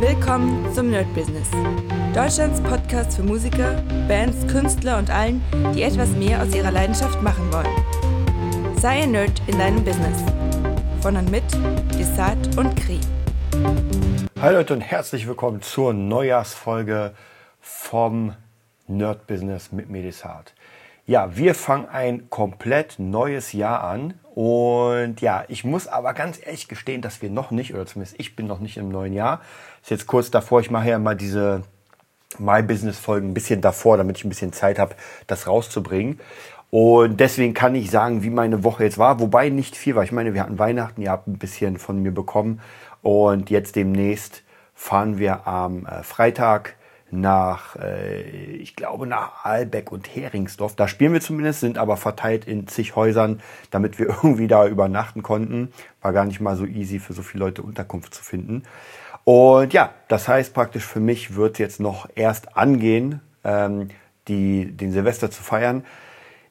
Willkommen zum Nerd Business. Deutschlands Podcast für Musiker, Bands, Künstler und allen, die etwas mehr aus ihrer Leidenschaft machen wollen. Sei ein Nerd in deinem Business. Von und mit Desart und Kri. Hi Leute und herzlich willkommen zur Neujahrsfolge vom Nerd Business mit Medisart. Ja, wir fangen ein komplett neues Jahr an und ja, ich muss aber ganz ehrlich gestehen, dass wir noch nicht, oder zumindest ich bin noch nicht im neuen Jahr. Ist jetzt kurz davor, ich mache ja mal diese My Business Folgen ein bisschen davor, damit ich ein bisschen Zeit habe, das rauszubringen. Und deswegen kann ich sagen, wie meine Woche jetzt war, wobei nicht viel war. Ich meine, wir hatten Weihnachten, ihr habt ein bisschen von mir bekommen und jetzt demnächst fahren wir am äh, Freitag nach, äh, ich glaube, nach Aalbeck und Heringsdorf. Da spielen wir zumindest, sind aber verteilt in zig Häusern, damit wir irgendwie da übernachten konnten. War gar nicht mal so easy für so viele Leute Unterkunft zu finden. Und ja, das heißt praktisch für mich wird jetzt noch erst angehen, ähm, die, den Silvester zu feiern.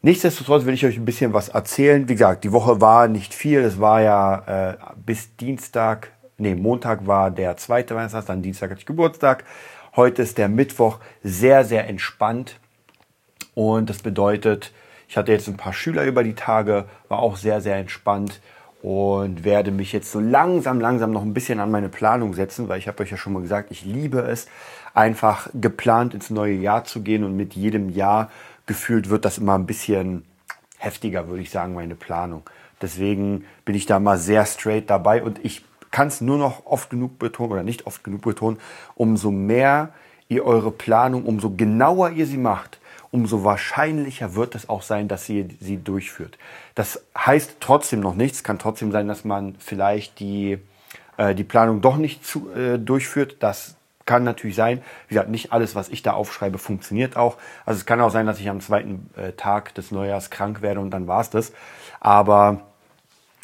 Nichtsdestotrotz will ich euch ein bisschen was erzählen. Wie gesagt, die Woche war nicht viel. Es war ja äh, bis Dienstag, nee, Montag war der zweite Weihnachtstag, dann Dienstag hatte ich Geburtstag. Heute ist der Mittwoch sehr, sehr entspannt. Und das bedeutet, ich hatte jetzt ein paar Schüler über die Tage, war auch sehr, sehr entspannt und werde mich jetzt so langsam, langsam noch ein bisschen an meine Planung setzen, weil ich habe euch ja schon mal gesagt, ich liebe es, einfach geplant ins neue Jahr zu gehen und mit jedem Jahr gefühlt wird das immer ein bisschen heftiger, würde ich sagen, meine Planung. Deswegen bin ich da mal sehr straight dabei und ich kann es nur noch oft genug betonen oder nicht oft genug betonen, umso mehr ihr eure Planung, umso genauer ihr sie macht, umso wahrscheinlicher wird es auch sein, dass ihr sie durchführt. Das heißt trotzdem noch nichts. Kann trotzdem sein, dass man vielleicht die, äh, die Planung doch nicht zu, äh, durchführt. Das kann natürlich sein. Wie gesagt, nicht alles, was ich da aufschreibe, funktioniert auch. Also es kann auch sein, dass ich am zweiten äh, Tag des Neujahrs krank werde und dann war es das. Aber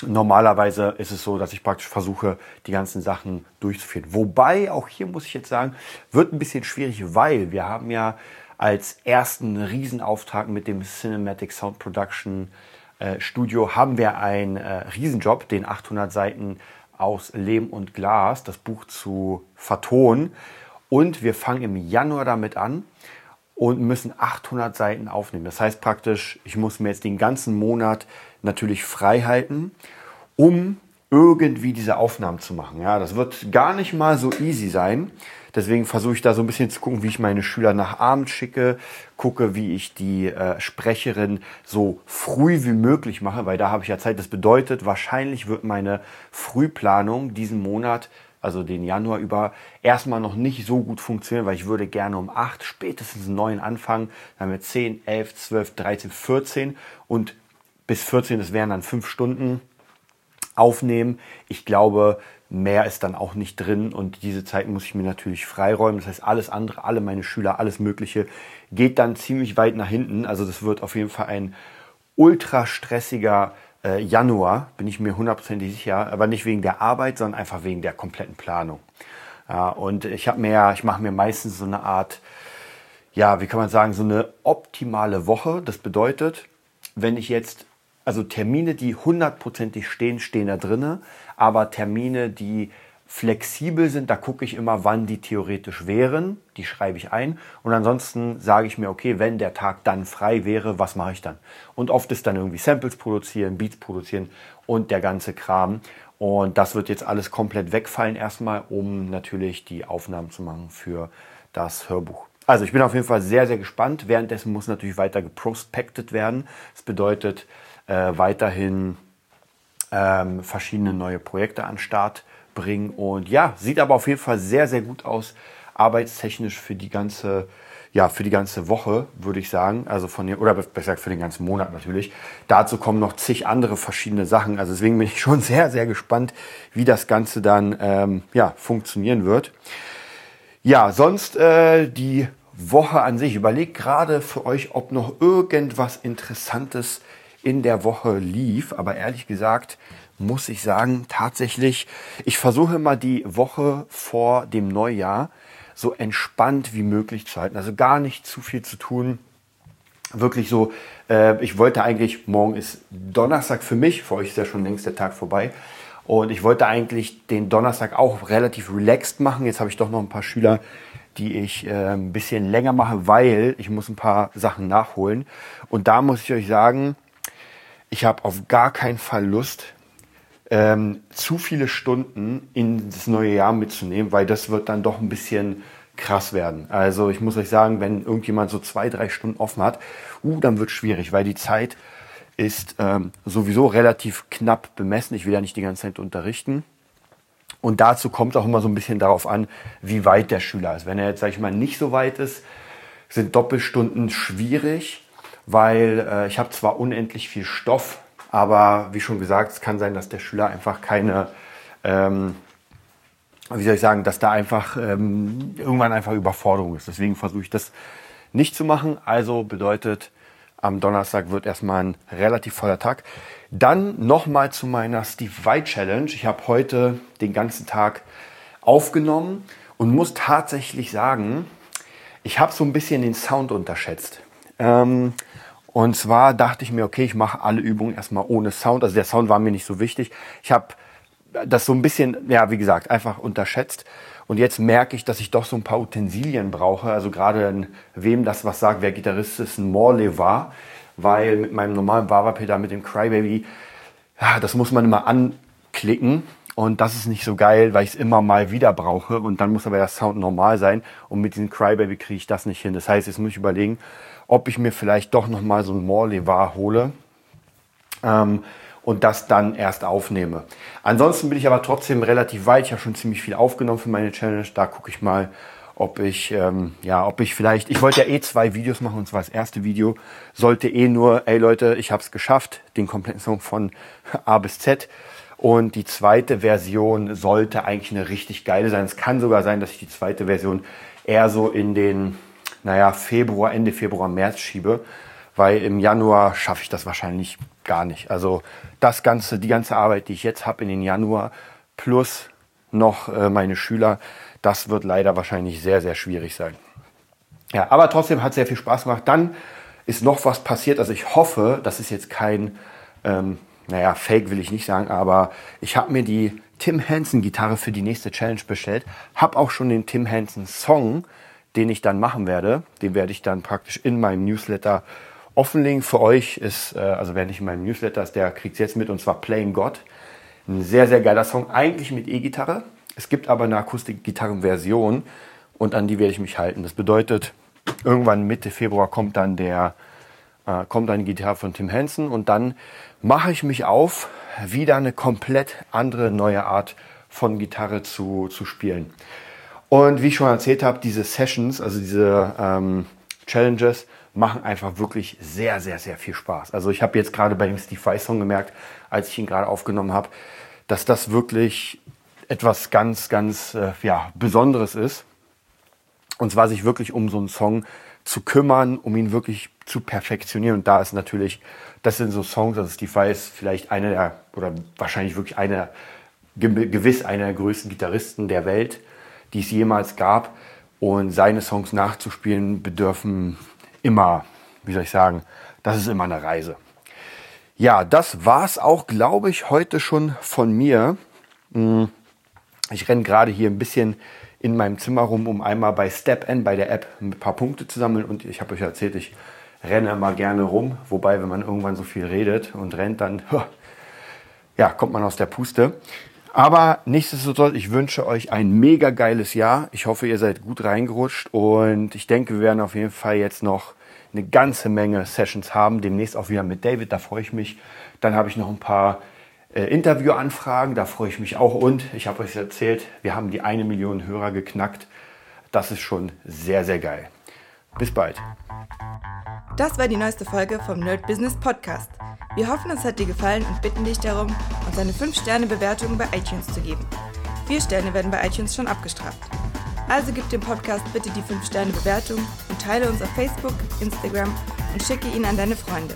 Normalerweise ist es so, dass ich praktisch versuche, die ganzen Sachen durchzuführen. Wobei, auch hier muss ich jetzt sagen, wird ein bisschen schwierig, weil wir haben ja als ersten Riesenauftrag mit dem Cinematic Sound Production äh, Studio haben wir einen äh, Riesenjob, den 800 Seiten aus Lehm und Glas, das Buch zu vertonen. Und wir fangen im Januar damit an und müssen 800 Seiten aufnehmen. Das heißt praktisch, ich muss mir jetzt den ganzen Monat natürlich frei halten, um irgendwie diese Aufnahmen zu machen. Ja, das wird gar nicht mal so easy sein. Deswegen versuche ich da so ein bisschen zu gucken, wie ich meine Schüler nach Abend schicke, gucke, wie ich die äh, Sprecherin so früh wie möglich mache, weil da habe ich ja Zeit. Das bedeutet, wahrscheinlich wird meine Frühplanung diesen Monat also den Januar über, erstmal noch nicht so gut funktionieren, weil ich würde gerne um 8, spätestens 9 anfangen. Dann haben wir 10, 11, 12, 13, 14 und bis 14, das wären dann 5 Stunden aufnehmen. Ich glaube, mehr ist dann auch nicht drin und diese Zeit muss ich mir natürlich freiräumen. Das heißt, alles andere, alle meine Schüler, alles Mögliche geht dann ziemlich weit nach hinten. Also das wird auf jeden Fall ein ultra stressiger äh, Januar, bin ich mir hundertprozentig sicher, aber nicht wegen der Arbeit, sondern einfach wegen der kompletten Planung. Ja, und ich habe mir, ich mache mir meistens so eine Art, ja, wie kann man sagen, so eine optimale Woche. Das bedeutet, wenn ich jetzt, also Termine, die hundertprozentig stehen, stehen da drinne, aber Termine, die flexibel sind, da gucke ich immer, wann die theoretisch wären, die schreibe ich ein und ansonsten sage ich mir, okay, wenn der Tag dann frei wäre, was mache ich dann? Und oft ist dann irgendwie Samples produzieren, Beats produzieren und der ganze Kram und das wird jetzt alles komplett wegfallen erstmal, um natürlich die Aufnahmen zu machen für das Hörbuch. Also ich bin auf jeden Fall sehr, sehr gespannt. Währenddessen muss natürlich weiter geprospected werden. Das bedeutet äh, weiterhin ähm, verschiedene neue Projekte an Start bringen. Und ja, sieht aber auf jeden Fall sehr, sehr gut aus, arbeitstechnisch für die ganze, ja, für die ganze Woche, würde ich sagen. Also von den, oder besser gesagt für den ganzen Monat natürlich. Dazu kommen noch zig andere verschiedene Sachen. Also deswegen bin ich schon sehr, sehr gespannt, wie das Ganze dann ähm, ja, funktionieren wird. Ja, sonst äh, die Woche an sich. Überlegt gerade für euch, ob noch irgendwas Interessantes in der Woche lief. Aber ehrlich gesagt, muss ich sagen, tatsächlich, ich versuche immer die Woche vor dem Neujahr so entspannt wie möglich zu halten. Also gar nicht zu viel zu tun. Wirklich so, äh, ich wollte eigentlich, morgen ist Donnerstag für mich, für euch ist ja schon längst der Tag vorbei. Und ich wollte eigentlich den Donnerstag auch relativ relaxed machen. Jetzt habe ich doch noch ein paar Schüler, die ich äh, ein bisschen länger mache, weil ich muss ein paar Sachen nachholen. Und da muss ich euch sagen, ich habe auf gar keinen Fall Lust, ähm, zu viele Stunden in das neue Jahr mitzunehmen, weil das wird dann doch ein bisschen krass werden. Also ich muss euch sagen, wenn irgendjemand so zwei, drei Stunden offen hat, uh, dann wird schwierig, weil die Zeit ist ähm, sowieso relativ knapp bemessen. Ich will ja nicht die ganze Zeit unterrichten. Und dazu kommt auch immer so ein bisschen darauf an, wie weit der Schüler ist. Wenn er jetzt, sage ich mal, nicht so weit ist, sind Doppelstunden schwierig, weil äh, ich habe zwar unendlich viel Stoff, aber wie schon gesagt, es kann sein, dass der Schüler einfach keine, ähm, wie soll ich sagen, dass da einfach ähm, irgendwann einfach Überforderung ist. Deswegen versuche ich das nicht zu machen. Also bedeutet, am Donnerstag wird erstmal ein relativ voller Tag. Dann nochmal zu meiner Steve White Challenge. Ich habe heute den ganzen Tag aufgenommen und muss tatsächlich sagen, ich habe so ein bisschen den Sound unterschätzt. Ähm, und zwar dachte ich mir, okay, ich mache alle Übungen erstmal ohne Sound. Also der Sound war mir nicht so wichtig. Ich habe das so ein bisschen, ja, wie gesagt, einfach unterschätzt. Und jetzt merke ich, dass ich doch so ein paar Utensilien brauche. Also gerade wem das was sagt, wer Gitarrist ist, ein Morley war. Weil mit meinem normalen Bava-Pedal, mit dem Crybaby, das muss man immer anklicken. Und das ist nicht so geil, weil ich es immer mal wieder brauche. Und dann muss aber der Sound normal sein. Und mit diesem Crybaby kriege ich das nicht hin. Das heißt, jetzt muss ich überlegen, ob ich mir vielleicht doch nochmal so ein Morley war hole. Ähm, und das dann erst aufnehme. Ansonsten bin ich aber trotzdem relativ weit. Ich habe schon ziemlich viel aufgenommen für meine Challenge. Da gucke ich mal, ob ich, ähm, ja, ob ich vielleicht, ich wollte ja eh zwei Videos machen und zwar das erste Video sollte eh nur, ey Leute, ich habe es geschafft, den kompletten Song von A bis Z. Und die zweite Version sollte eigentlich eine richtig geile sein. Es kann sogar sein, dass ich die zweite Version eher so in den, naja, Februar, Ende Februar, März schiebe, weil im Januar schaffe ich das wahrscheinlich gar nicht. Also das ganze, die ganze Arbeit, die ich jetzt habe in den Januar plus noch äh, meine Schüler, das wird leider wahrscheinlich sehr, sehr schwierig sein. Ja, aber trotzdem hat sehr viel Spaß gemacht. Dann ist noch was passiert. Also ich hoffe, das ist jetzt kein, ähm, naja, Fake will ich nicht sagen, aber ich habe mir die Tim Henson Gitarre für die nächste Challenge bestellt. Habe auch schon den Tim Henson Song, den ich dann machen werde. Den werde ich dann praktisch in meinem Newsletter offenlegen für euch ist, äh, also wer nicht in meinem Newsletter ist, der kriegt es jetzt mit und zwar Playing God. Ein sehr, sehr geiler Song, eigentlich mit E-Gitarre. Es gibt aber eine Akustik-Gitarren-Version und an die werde ich mich halten. Das bedeutet, irgendwann Mitte Februar kommt dann der äh, kommt die Gitarre von Tim Henson und dann mache ich mich auf, wieder eine komplett andere neue Art von Gitarre zu, zu spielen. Und wie ich schon erzählt habe, diese Sessions, also diese ähm, Challenges, machen einfach wirklich sehr, sehr, sehr viel Spaß. Also ich habe jetzt gerade bei dem Steve Vai Song gemerkt, als ich ihn gerade aufgenommen habe, dass das wirklich etwas ganz, ganz äh, ja, Besonderes ist. Und zwar sich wirklich um so einen Song zu kümmern, um ihn wirklich zu perfektionieren. Und da ist natürlich, das sind so Songs, also Steve ist vielleicht einer der, oder wahrscheinlich wirklich einer, gewiss einer der größten Gitarristen der Welt, die es jemals gab. Und seine Songs nachzuspielen bedürfen immer, wie soll ich sagen, das ist immer eine Reise. Ja, das war's auch, glaube ich, heute schon von mir. Hm, ich renne gerade hier ein bisschen in meinem Zimmer rum, um einmal bei Step N, bei der App, ein paar Punkte zu sammeln. Und ich habe euch erzählt, ich renne immer gerne rum. Wobei, wenn man irgendwann so viel redet und rennt, dann ja, kommt man aus der Puste. Aber nichtsdestotrotz, ich wünsche euch ein mega geiles Jahr. Ich hoffe, ihr seid gut reingerutscht und ich denke, wir werden auf jeden Fall jetzt noch eine ganze Menge Sessions haben. Demnächst auch wieder mit David, da freue ich mich. Dann habe ich noch ein paar äh, Interviewanfragen, da freue ich mich auch. Und ich habe euch erzählt, wir haben die eine Million Hörer geknackt. Das ist schon sehr, sehr geil. Bis bald. Das war die neueste Folge vom Nerd Business Podcast. Wir hoffen, es hat dir gefallen und bitten dich darum, uns eine 5-Sterne-Bewertung bei iTunes zu geben. Vier Sterne werden bei iTunes schon abgestraft. Also gib dem Podcast bitte die 5-Sterne-Bewertung und teile uns auf Facebook, Instagram und schicke ihn an deine Freunde.